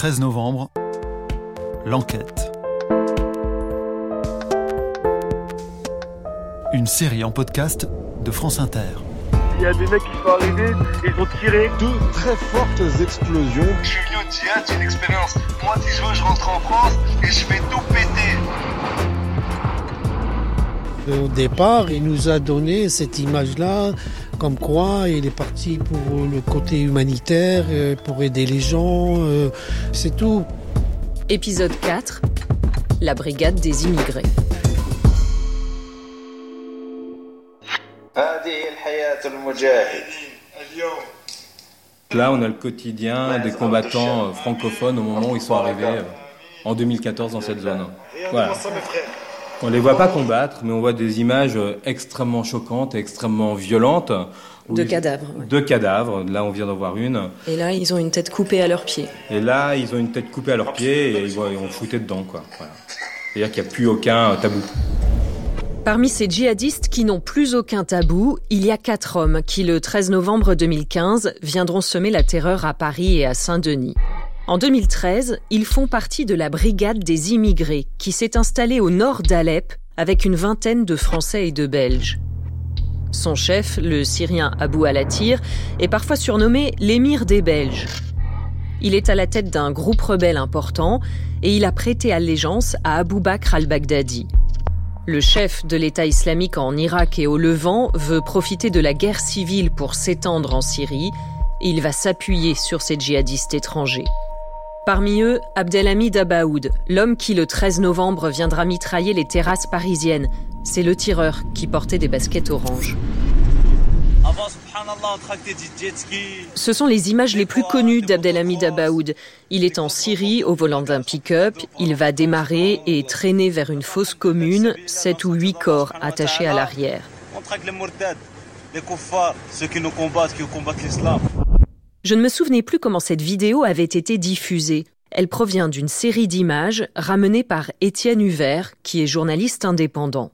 13 novembre, l'enquête. Une série en podcast de France Inter. Il y a des mecs qui sont arrivés, ils ont tiré. Deux très fortes explosions. Je suis venu au une expérience. Moi, si je veux, je rentre en France et je fais tout péter. Au départ, il nous a donné cette image-là, comme quoi il est parti pour le côté humanitaire, euh, pour aider les gens, euh, c'est tout. Épisode 4 La brigade des immigrés. Là, on a le quotidien des combattants euh, francophones au moment où ils sont arrivés en 2014 dans cette zone. Voilà. On les voit pas combattre, mais on voit des images euh, extrêmement choquantes et extrêmement violentes. De cadavres. De cadavres. Là, on vient d'en voir une. Et là, ils ont une tête coupée à leurs pieds. Et là, ils ont une tête coupée à leurs pieds et ils vont, fouter dedans, quoi. Voilà. C'est-à-dire qu'il n'y a plus aucun euh, tabou. Parmi ces djihadistes qui n'ont plus aucun tabou, il y a quatre hommes qui, le 13 novembre 2015, viendront semer la terreur à Paris et à Saint-Denis. En 2013, ils font partie de la brigade des immigrés qui s'est installée au nord d'Alep avec une vingtaine de Français et de Belges. Son chef, le Syrien Abou Alatir, est parfois surnommé l'émir des Belges. Il est à la tête d'un groupe rebelle important et il a prêté allégeance à Abou Bakr al-Baghdadi. Le chef de l'État islamique en Irak et au Levant veut profiter de la guerre civile pour s'étendre en Syrie et il va s'appuyer sur ces djihadistes étrangers. Parmi eux, Abdelhamid Abaoud, l'homme qui le 13 novembre viendra mitrailler les terrasses parisiennes. C'est le tireur qui portait des baskets ski. Ce sont les images les plus connues d'Abdelhamid Abaoud. Il est en Syrie au volant d'un pick-up, il va démarrer et traîner vers une fosse commune, sept ou huit corps attachés à l'arrière. On traque les mourtades, les kuffars, ceux qui nous combattent, qui combattent l'islam. Je ne me souvenais plus comment cette vidéo avait été diffusée. Elle provient d'une série d'images ramenées par Étienne Huvert, qui est journaliste indépendant.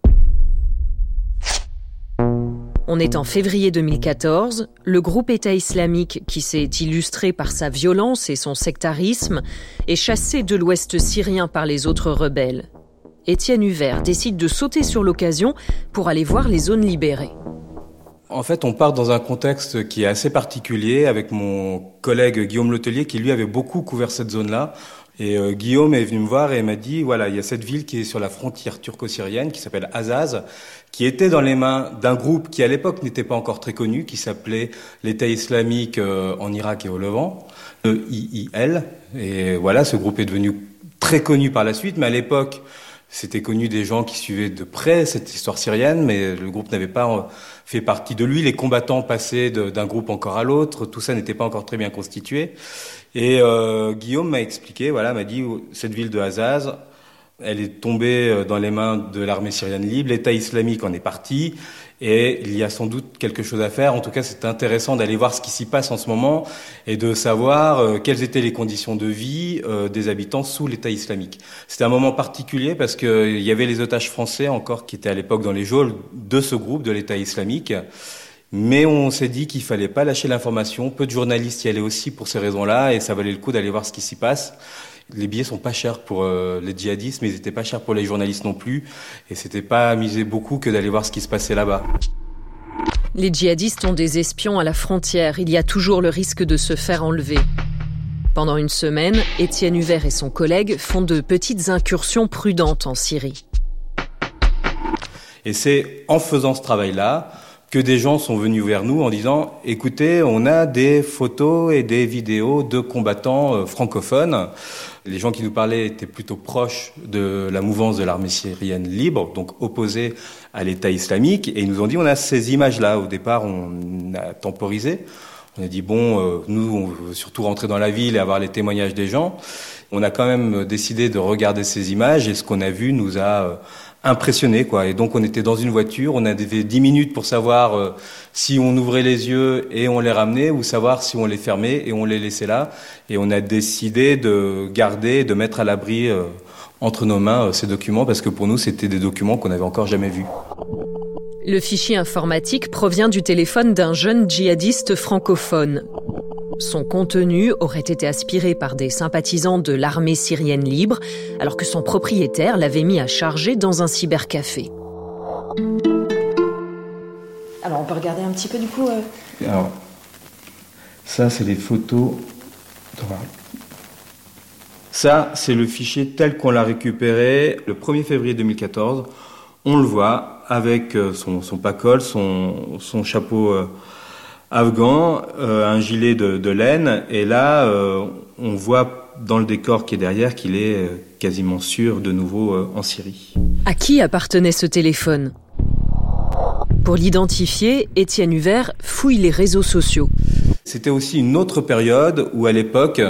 On est en février 2014. Le groupe État islamique, qui s'est illustré par sa violence et son sectarisme, est chassé de l'ouest syrien par les autres rebelles. Étienne Huvert décide de sauter sur l'occasion pour aller voir les zones libérées. En fait, on part dans un contexte qui est assez particulier avec mon collègue Guillaume Letellier qui lui avait beaucoup couvert cette zone-là. Et euh, Guillaume est venu me voir et m'a dit voilà, il y a cette ville qui est sur la frontière turco-syrienne qui s'appelle Azaz, qui était dans les mains d'un groupe qui à l'époque n'était pas encore très connu, qui s'appelait l'État islamique euh, en Irak et au Levant, le IIL. Et voilà, ce groupe est devenu très connu par la suite, mais à l'époque, c'était connu des gens qui suivaient de près cette histoire syrienne, mais le groupe n'avait pas euh, fait partie de lui. Les combattants passaient d'un groupe encore à l'autre. Tout ça n'était pas encore très bien constitué. Et euh, Guillaume m'a expliqué, voilà, m'a dit cette ville de Hazaz, elle est tombée euh, dans les mains de l'armée syrienne libre. L'État islamique en est parti. Et il y a sans doute quelque chose à faire. En tout cas, c'est intéressant d'aller voir ce qui s'y passe en ce moment et de savoir euh, quelles étaient les conditions de vie euh, des habitants sous l'État islamique. C'était un moment particulier parce qu'il y avait les otages français encore qui étaient à l'époque dans les geôles de ce groupe de l'État islamique. Mais on s'est dit qu'il fallait pas lâcher l'information. Peu de journalistes y allaient aussi pour ces raisons-là et ça valait le coup d'aller voir ce qui s'y passe. Les billets sont pas chers pour euh, les djihadistes, mais ils étaient pas chers pour les journalistes non plus. Et c'était pas amuser beaucoup que d'aller voir ce qui se passait là-bas. Les djihadistes ont des espions à la frontière. Il y a toujours le risque de se faire enlever. Pendant une semaine, Étienne Huvert et son collègue font de petites incursions prudentes en Syrie. Et c'est en faisant ce travail-là que des gens sont venus vers nous en disant écoutez, on a des photos et des vidéos de combattants euh, francophones. Les gens qui nous parlaient étaient plutôt proches de la mouvance de l'armée syrienne libre, donc opposée à l'État islamique, et ils nous ont dit on a ces images-là. Au départ, on a temporisé. On a dit bon, euh, nous, on veut surtout rentrer dans la ville et avoir les témoignages des gens. On a quand même décidé de regarder ces images et ce qu'on a vu nous a euh, impressionné quoi. Et donc on était dans une voiture, on avait 10 minutes pour savoir euh, si on ouvrait les yeux et on les ramenait ou savoir si on les fermait et on les laissait là. Et on a décidé de garder, de mettre à l'abri euh, entre nos mains euh, ces documents parce que pour nous c'était des documents qu'on n'avait encore jamais vus. Le fichier informatique provient du téléphone d'un jeune djihadiste francophone. Son contenu aurait été aspiré par des sympathisants de l'armée syrienne libre, alors que son propriétaire l'avait mis à charger dans un cybercafé. Alors on peut regarder un petit peu du coup. euh, Alors, ça, c'est les photos. Ça, c'est le fichier tel qu'on l'a récupéré le 1er février 2014. On le voit avec euh, son, son son chapeau euh, afghan, euh, un gilet de, de laine. Et là, euh, on voit dans le décor qui est derrière qu'il est euh, quasiment sûr de nouveau euh, en Syrie. À qui appartenait ce téléphone? Pour l'identifier, Étienne Huvert fouille les réseaux sociaux. C'était aussi une autre période où, à l'époque,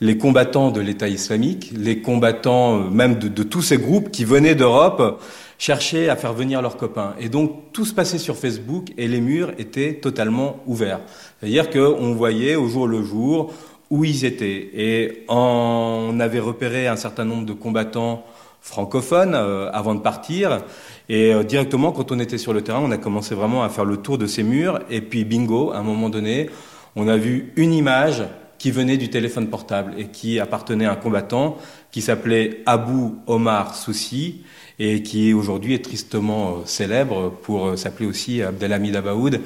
les combattants de l'État islamique, les combattants même de, de tous ces groupes qui venaient d'Europe, cherchaient à faire venir leurs copains. Et donc, tout se passait sur Facebook et les murs étaient totalement ouverts. C'est-à-dire qu'on voyait au jour le jour où ils étaient. Et on avait repéré un certain nombre de combattants francophones euh, avant de partir. Et euh, directement, quand on était sur le terrain, on a commencé vraiment à faire le tour de ces murs. Et puis, bingo, à un moment donné, on a vu une image qui venait du téléphone portable et qui appartenait à un combattant qui s'appelait Abou Omar Soussi et qui aujourd'hui est tristement euh, célèbre pour euh, s'appeler aussi Abdelhamid Abaoud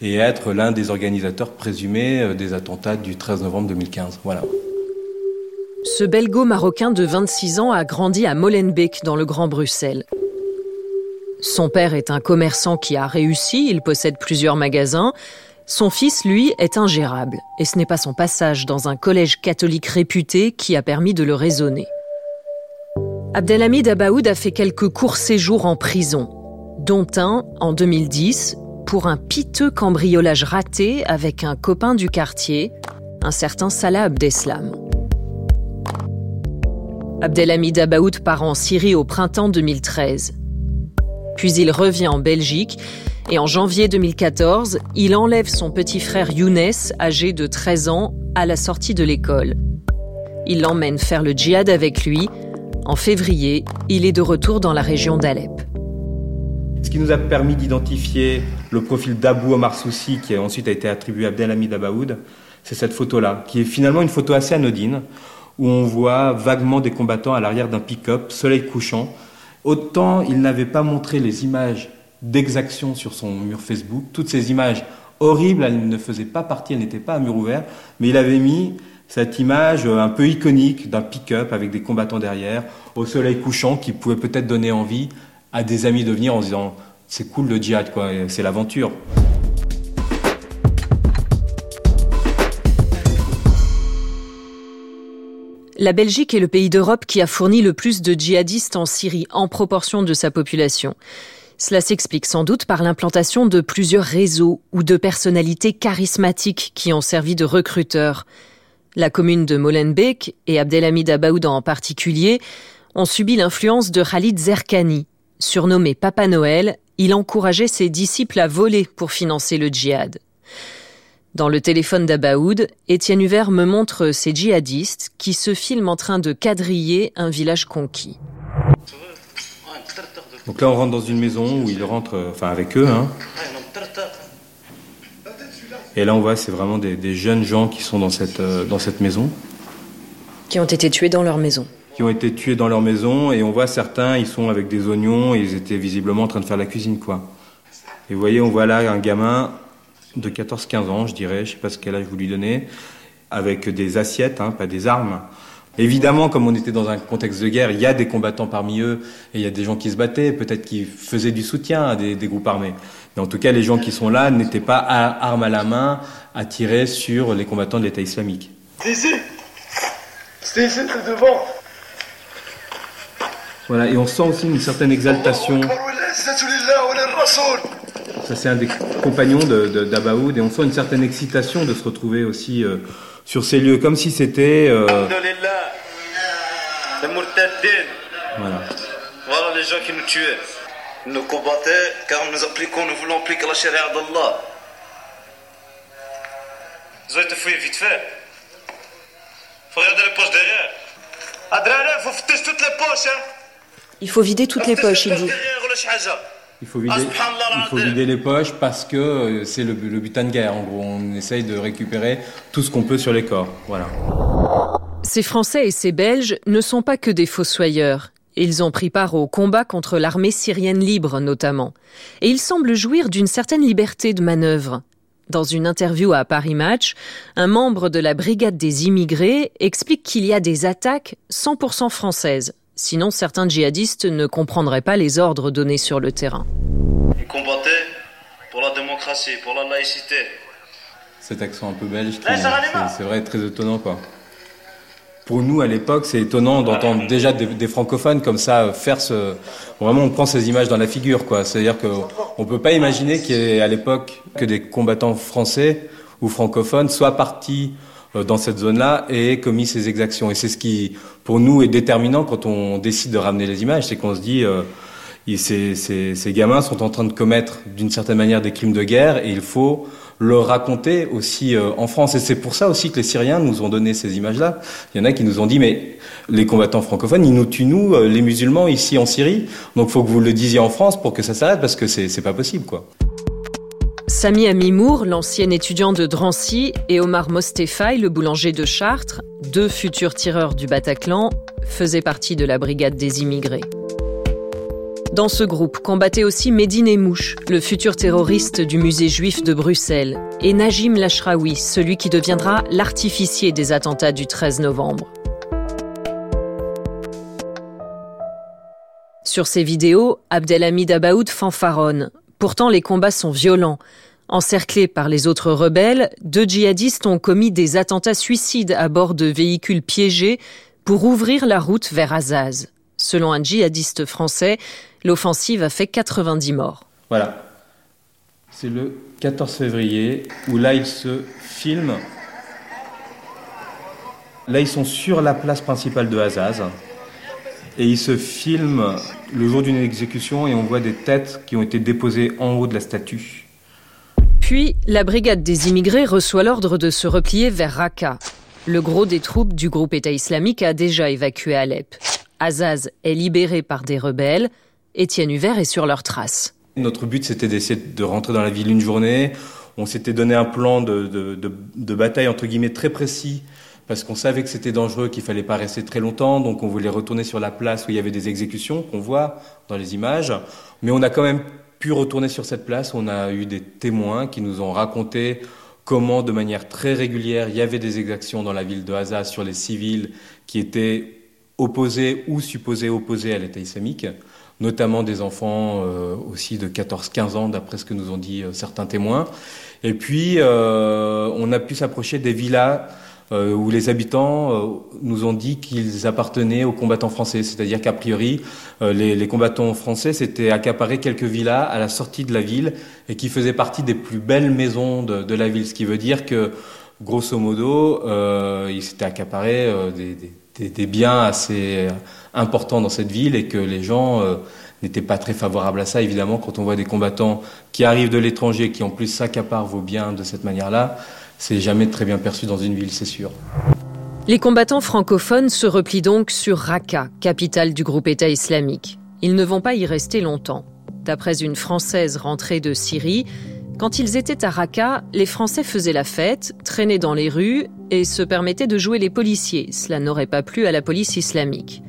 et être l'un des organisateurs présumés euh, des attentats du 13 novembre 2015. Voilà. Ce belgo-marocain de 26 ans a grandi à Molenbeek dans le Grand Bruxelles. Son père est un commerçant qui a réussi, il possède plusieurs magasins. Son fils, lui, est ingérable, et ce n'est pas son passage dans un collège catholique réputé qui a permis de le raisonner. Abdelhamid Abaoud a fait quelques courts séjours en prison, dont un en 2010 pour un piteux cambriolage raté avec un copain du quartier, un certain Salah Abdeslam. Abdelhamid Abaoud part en Syrie au printemps 2013. Puis il revient en Belgique et en janvier 2014, il enlève son petit frère Younes, âgé de 13 ans, à la sortie de l'école. Il l'emmène faire le djihad avec lui. En février, il est de retour dans la région d'Alep. Ce qui nous a permis d'identifier le profil d'Abou Omar Soussi, qui a ensuite été attribué à Abdelhamid Abaoud, c'est cette photo-là, qui est finalement une photo assez anodine, où on voit vaguement des combattants à l'arrière d'un pick-up, soleil couchant. Autant il n'avait pas montré les images d'exaction sur son mur Facebook, toutes ces images horribles, elles ne faisaient pas partie, elles n'étaient pas à mur ouvert, mais il avait mis cette image un peu iconique d'un pick-up avec des combattants derrière, au soleil couchant, qui pouvait peut-être donner envie à des amis de venir en se disant c'est cool le djihad, quoi, c'est l'aventure. La Belgique est le pays d'Europe qui a fourni le plus de djihadistes en Syrie en proportion de sa population. Cela s'explique sans doute par l'implantation de plusieurs réseaux ou de personnalités charismatiques qui ont servi de recruteurs. La commune de Molenbeek et Abdelhamid Abaoud en particulier ont subi l'influence de Khalid Zerkani. Surnommé Papa Noël, il encourageait ses disciples à voler pour financer le djihad. Dans le téléphone d'Abaoud, Étienne Huvert me montre ces djihadistes qui se filment en train de quadriller un village conquis. Donc là, on rentre dans une maison où il rentre, euh, enfin avec eux, hein. Et là, on voit, c'est vraiment des, des jeunes gens qui sont dans cette, euh, dans cette maison, Qui ont été tués dans leur maison. qui ont été tués dans leur maison, et on voit certains, ils sont avec des oignons, et ils étaient visiblement en train de faire la cuisine, quoi. Et vous voyez, on voit là un gamin de 14-15 ans, je dirais, je sais pas ce quel âge vous lui donnez, avec des assiettes, hein, pas des armes. Évidemment, comme on était dans un contexte de guerre, il y a des combattants parmi eux, et il y a des gens qui se battaient, peut-être qui faisaient du soutien à des, des groupes armés. Mais en tout cas, les gens qui sont là n'étaient pas à, armes à la main à tirer sur les combattants de l'État islamique. C'est ici c'est devant Voilà, et on sent aussi une certaine exaltation. Ça, c'est un des compagnons de, de- d'Abaoud, et on sent une certaine excitation de se retrouver aussi euh, sur ces lieux, comme si c'était. euh, Alhamdulillah Les Mourtaddin voilà. Voilà les gens qui nous tuaient. Nous combattaient car nous appliquons, nous voulons appliquer la charia d'Allah. Ils ont été fouillés vite fait. Faut regarder les poches derrière. Adrien, faut foutre toutes les poches, hein Il faut vider toutes les poches, il dit. Il faut vider, les poches parce que euh, c'est le, le, butin de guerre. En gros, on essaye de récupérer tout ce qu'on peut sur les corps. Voilà. Ces Français et ces Belges ne sont pas que des fossoyeurs. Ils ont pris part au combat contre l'armée syrienne libre notamment. Et ils semblent jouir d'une certaine liberté de manœuvre. Dans une interview à Paris Match, un membre de la brigade des immigrés explique qu'il y a des attaques 100% françaises Sinon, certains djihadistes ne comprendraient pas les ordres donnés sur le terrain. Ils combattaient pour la démocratie, pour la laïcité. Cet accent un peu belge, c'est vrai très étonnant quoi pour nous à l'époque, c'est étonnant d'entendre déjà des, francophones comme ça faire ce. Vraiment, on prend ces images dans la figure, quoi. C'est-à-dire qu'on peut pas imaginer qu'à l'époque que des combattants français ou francophones soient partis euh, dans cette zone-là et commis ces exactions. Et c'est ce qui, pour nous, est déterminant quand on décide de ramener les images, c'est qu'on se dit. Euh, ces, ces, ces gamins sont en train de commettre d'une certaine manière des crimes de guerre et il faut le raconter aussi euh, en France. Et c'est pour ça aussi que les Syriens nous ont donné ces images-là. Il y en a qui nous ont dit, mais les combattants francophones, ils nous tuent, nous, euh, les musulmans, ici en Syrie. Donc faut que vous le disiez en France pour que ça s'arrête, parce que c'est pas possible, quoi. Sami Amimour, l'ancien étudiant de Drancy, et Omar Mostefai, le boulanger de Chartres, deux futurs tireurs du Bataclan, faisaient partie de la brigade des immigrés. Dans ce groupe combattait aussi Medine Mouche, le futur terroriste du musée juif de Bruxelles, et Najim Lashraoui, celui qui deviendra l'artificier des attentats du 13 novembre. Sur ces vidéos, Abdelhamid Abaoud fanfaronne. Pourtant, les combats sont violents. Encerclés par les autres rebelles, deux djihadistes ont commis des attentats suicides à bord de véhicules piégés pour ouvrir la route vers Azaz. Selon un djihadiste français, l'offensive a fait 90 morts. Voilà. C'est le 14 février où là ils se filment. Là ils sont sur la place principale de Hazaz et ils se filment le jour d'une exécution et on voit des têtes qui ont été déposées en haut de la statue. Puis, la brigade des immigrés reçoit l'ordre de se replier vers Raqqa. Le gros des troupes du groupe État islamique a déjà évacué Alep. Azaz est libéré par des rebelles. Étienne Huvert est sur leurs traces. Notre but, c'était d'essayer de rentrer dans la ville une journée. On s'était donné un plan de, bataille, entre guillemets, très précis, parce qu'on savait que c'était dangereux, qu'il fallait pas rester très longtemps. Donc on voulait retourner sur la place où il y avait des exécutions, qu'on voit dans les images. Mais on a quand même pu retourner sur cette place. On a eu des témoins qui nous ont raconté comment, de manière très régulière, il y avait des exactions dans la ville de Hazaz sur les civils qui étaient opposés ou supposés opposés à l'État islamique, notamment des enfants euh, aussi de 14-15 ans, d'après ce que nous ont dit euh, certains témoins. Et puis, euh, on a pu s'approcher des villas où les habitants nous ont dit qu'ils appartenaient aux combattants français, c'est-à-dire qu'a priori, les, combattants français s'étaient accaparés quelques villas à la sortie de la ville et qui faisaient partie des plus belles maisons de, la ville, ce qui veut dire que, grosso modo, ils s'étaient accaparés des des, biens assez importants dans cette ville et que les gens euh, n'étaient pas très favorables à ça. Évidemment, quand on voit des combattants qui arrivent de l'étranger, qui en plus s'accaparent vos biens de cette manière-là, c'est jamais très bien perçu dans une ville, c'est sûr. Les combattants francophones se replient donc sur Raqqa, capitale du groupe État islamique. Ils ne vont pas y rester longtemps. D'après une Française rentrée de Syrie, quand ils étaient à Raqqa, les Français faisaient la fête, traînaient dans les rues et se permettaient de jouer les policiers. Cela n'aurait pas plu à la police islamique.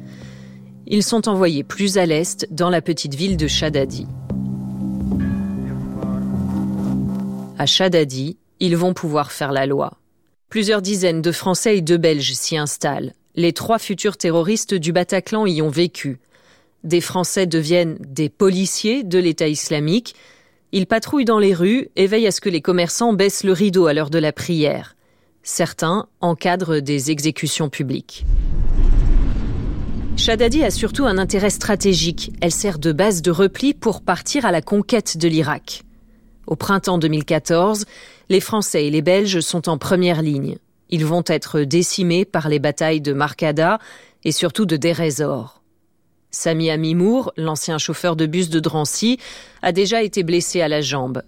Ils sont envoyés plus à l'est, dans la petite ville de Shadadi. À Shadadi, ils vont pouvoir faire la loi. Plusieurs dizaines de Français et de Belges s'y installent. Les trois futurs terroristes du Bataclan y ont vécu. Des Français deviennent des policiers de l'État islamique ils patrouillent dans les rues et veillent à ce que les commerçants baissent le rideau à l'heure de la prière. Certains encadrent des exécutions publiques. Shadadi a surtout un intérêt stratégique. Elle sert de base de repli pour partir à la conquête de l'Irak. Au printemps 2014, les Français et les Belges sont en première ligne. Ils vont être décimés par les batailles de Marcada et surtout de Derezor. Sami Amimour, l'ancien chauffeur de bus de Drancy, a déjà été blessé à la jambe.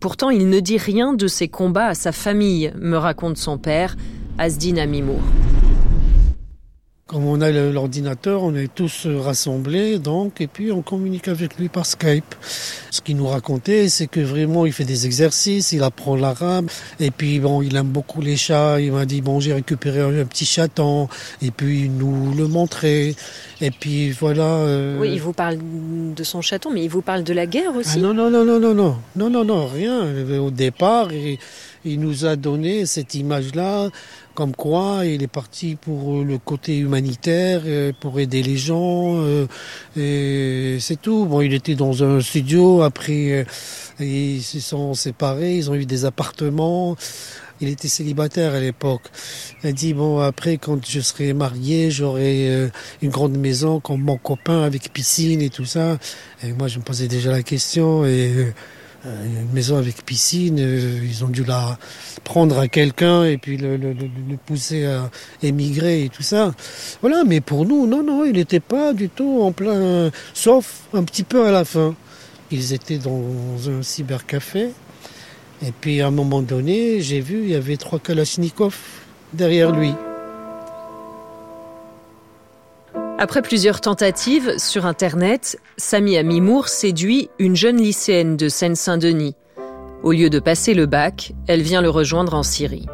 Pourtant, il ne dit rien de ses combats à sa famille, me raconte son père, Asdin Amimour. Comme on a l'ordinateur, on est tous rassemblés, donc, et puis on communique avec lui par Skype. Ce qu'il nous racontait, c'est que vraiment, il fait des exercices, il apprend l'arabe, et puis bon, il aime beaucoup les chats. Il m'a dit bon, j'ai récupéré un petit chaton, et puis il nous le montrait, et puis voilà. Euh, oui, il vous parle de son chaton, mais il vous parle de la guerre aussi. Ah non, non, non, non, non, non, non, non, non, rien. Au départ, il, il nous a donné cette image-là comme quoi il est parti pour euh, le côté humanitaire, euh, pour aider les gens, euh, et c'est tout. Bon, il était dans un studio, après ils se sont séparés, ils ont eu des appartements. Il était célibataire à l'époque. Il a dit bon après quand je serai marié, j'aurai une grande maison comme mon copain avec piscine et tout ça. Et moi je me posais déjà la question et une maison avec piscine, euh, ils ont dû la prendre à quelqu'un et puis le, pousser à émigrer et tout ça. Voilà, mais pour nous, non, non, il n'était pas du tout en plein, sauf un petit peu à la fin. Ils étaient dans un cybercafé et puis à un moment donné, j'ai vu, il y avait trois Kalachnikov derrière lui. Après plusieurs tentatives sur Internet, Sami Amimour séduit une jeune lycéenne de Seine-Saint-Denis. Au lieu de passer le bac, elle vient le rejoindre en Syrie.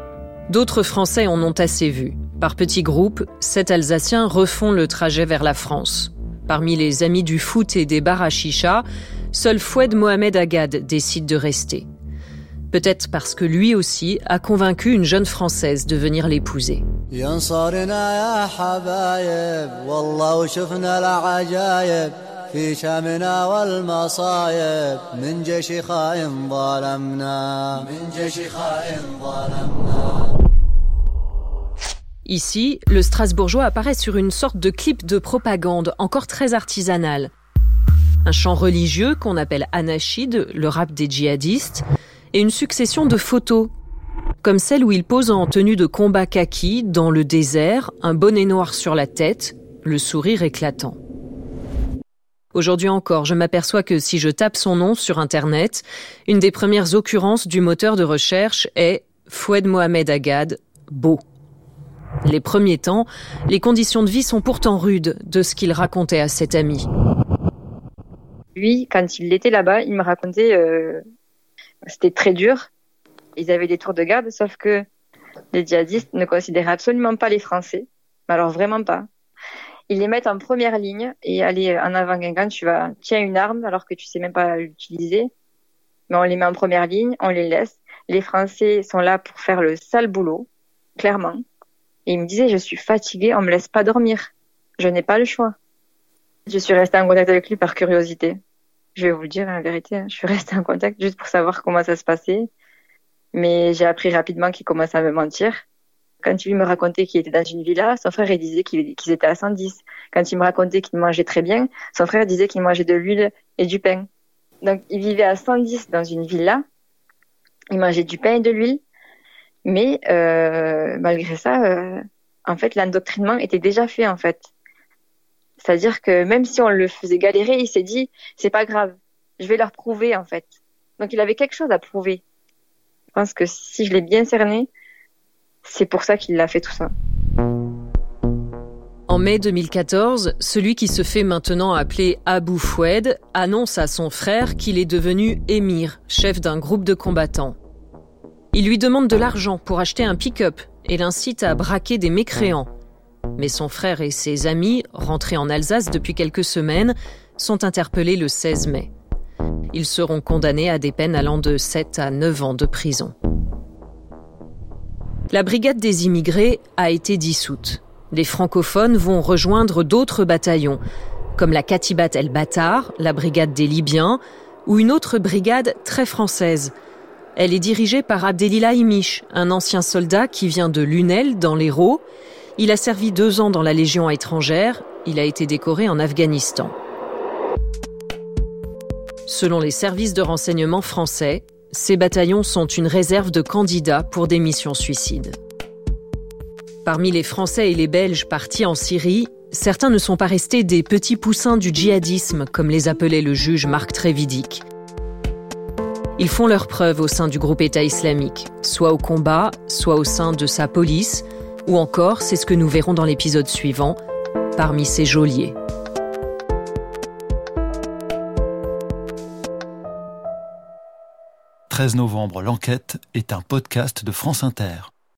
D'autres Français en ont assez vu. Par petits groupes, sept Alsaciens refont le trajet vers la France. Parmi les amis du foot et des bars à chicha, seul Foued Mohamed Agad décide de rester. Peut-être parce que lui aussi a convaincu une jeune Française de venir l'épouser. Ici, le Strasbourgeois apparaît sur une sorte de clip de propagande encore très artisanal. Un chant religieux qu'on appelle anachid, le rap des djihadistes, et une succession de photos, comme celle où il pose en tenue de combat kaki dans le désert, un bonnet noir sur la tête, le sourire éclatant. Aujourd'hui encore, je m'aperçois que si je tape son nom sur Internet, une des premières occurrences du moteur de recherche est Foued Mohamed Agad, beau. Les premiers temps, les conditions de vie sont pourtant rudes de ce qu'il racontait à cet ami. Lui, quand il était là-bas, il me racontait euh, c'était très dur. Ils avaient des tours de garde, sauf que les djihadistes ne considéraient absolument pas les Français. Alors vraiment pas. Ils les mettent en première ligne et aller en avant quand tu vas tiens une arme alors que tu sais même pas l'utiliser. Mais on les met en première ligne, on les laisse. Les Français sont là pour faire le sale boulot, clairement. Et il me disait, je suis fatigué, on me laisse pas dormir. Je n'ai pas le choix. Je suis restée en contact avec lui par curiosité. Je vais vous le dire la vérité, hein. je suis restée en contact juste pour savoir comment ça se passait. Mais j'ai appris rapidement qu'il commençait à me mentir. Quand il me racontait qu'il était dans une villa, son frère disait qu'ils étaient à 110. Quand il me racontait qu'il mangeait très bien, son frère disait qu'il mangeait de l'huile et du pain. Donc il vivait à 110 dans une villa. Il mangeait du pain et de l'huile. Mais euh, malgré ça, euh, en fait, l'endoctrinement était déjà fait en fait. C'est-à-dire que même si on le faisait galérer, il s'est dit, c'est pas grave, je vais leur prouver en fait. Donc il avait quelque chose à prouver. Je pense que si je l'ai bien cerné, c'est pour ça qu'il a fait tout ça. En mai 2014, celui qui se fait maintenant appeler Abu Foued annonce à son frère qu'il est devenu émir, chef d'un groupe de combattants. Il lui demande de l'argent pour acheter un pick-up et l'incite à braquer des mécréants. Mais son frère et ses amis, rentrés en Alsace depuis quelques semaines, sont interpellés le 16 mai. Ils seront condamnés à des peines allant de 7 à 9 ans de prison. La brigade des immigrés a été dissoute. Les francophones vont rejoindre d'autres bataillons, comme la Katibat El Batar, la brigade des Libyens, ou une autre brigade très française. Elle est dirigée par Abdelila Imish, un ancien soldat qui vient de Lunel, dans l'Hérault, il a servi deux ans dans la Légion étrangère, il a été décoré en Afghanistan. Selon les services de renseignement français, ces bataillons sont une réserve de candidats pour des missions suicides. Parmi les Français et les Belges partis en Syrie, certains ne sont pas restés des petits poussins du djihadisme, comme les appelait le juge Marc Trévidic. Ils font leurs preuves au sein du groupe État islamique, soit au combat, soit au sein de sa police, ou encore, c'est ce que nous verrons dans l'épisode suivant, parmi ses geôliers. « 13 novembre, l'enquête est un podcast de France Inter.